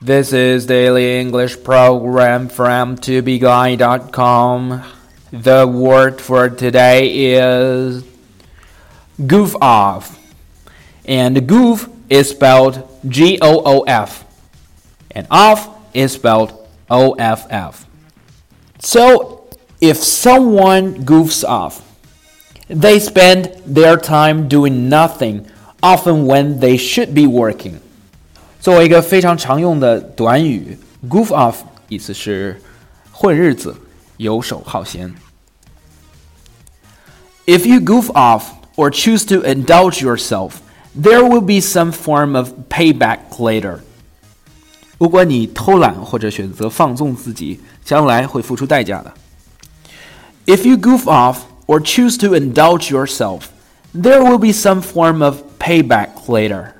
This is Daily English Program from tobeguy.com. The word for today is goof off. And goof is spelled G O O F. And off is spelled O F F. So, if someone goofs off, they spend their time doing nothing, often when they should be working. 作为一个非常常用的短语，goof off 意思是混日子、游手好闲。If you goof off or choose to indulge yourself, there will be some form of payback later. 如果你偷懒或者选择放纵自己，将来会付出代价的。If you goof off or choose to indulge yourself, there will be some form of payback later.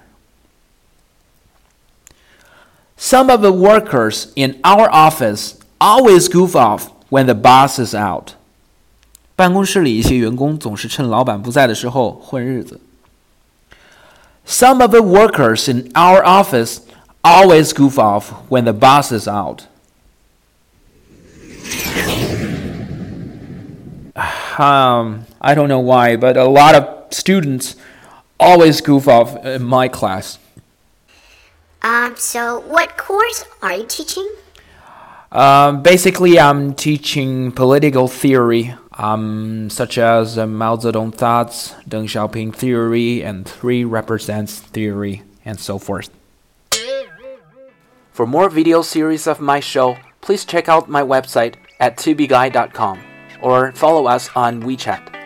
Some of the workers in our office always goof off when the boss is out. 办公室里一些员工总是趁老板不在的时候混日子。Some of the workers in our office always goof off when the boss is out. Um, I don't know why, but a lot of students always goof off in my class. Um, so what course are you teaching? Um, basically, I'm teaching political theory, um, such as uh, Mao Zedong thoughts, Deng Xiaoping theory, and three represents theory, and so forth. For more video series of my show, please check out my website at tubeguy.com or follow us on WeChat.